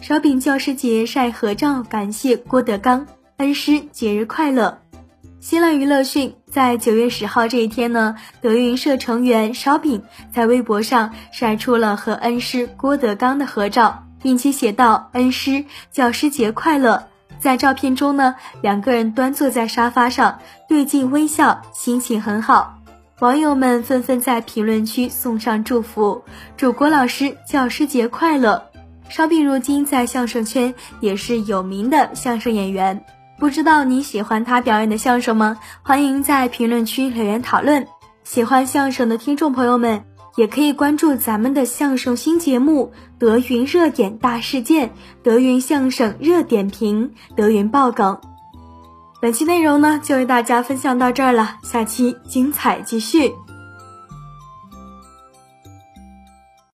烧饼教师节晒合照，感谢郭德纲恩师节日快乐。新浪娱乐讯，在九月十号这一天呢，德云社成员烧饼在微博上晒出了和恩师郭德纲的合照，并且写道：“恩师教师节快乐。”在照片中呢，两个人端坐在沙发上，对镜微笑，心情很好。网友们纷纷在评论区送上祝福，祝郭老师教师节快乐。烧饼如今在相声圈也是有名的相声演员，不知道你喜欢他表演的相声吗？欢迎在评论区留言讨论。喜欢相声的听众朋友们，也可以关注咱们的相声新节目《德云热点大事件》《德云相声热点评》《德云爆梗》。本期内容呢，就为大家分享到这儿了，下期精彩继续。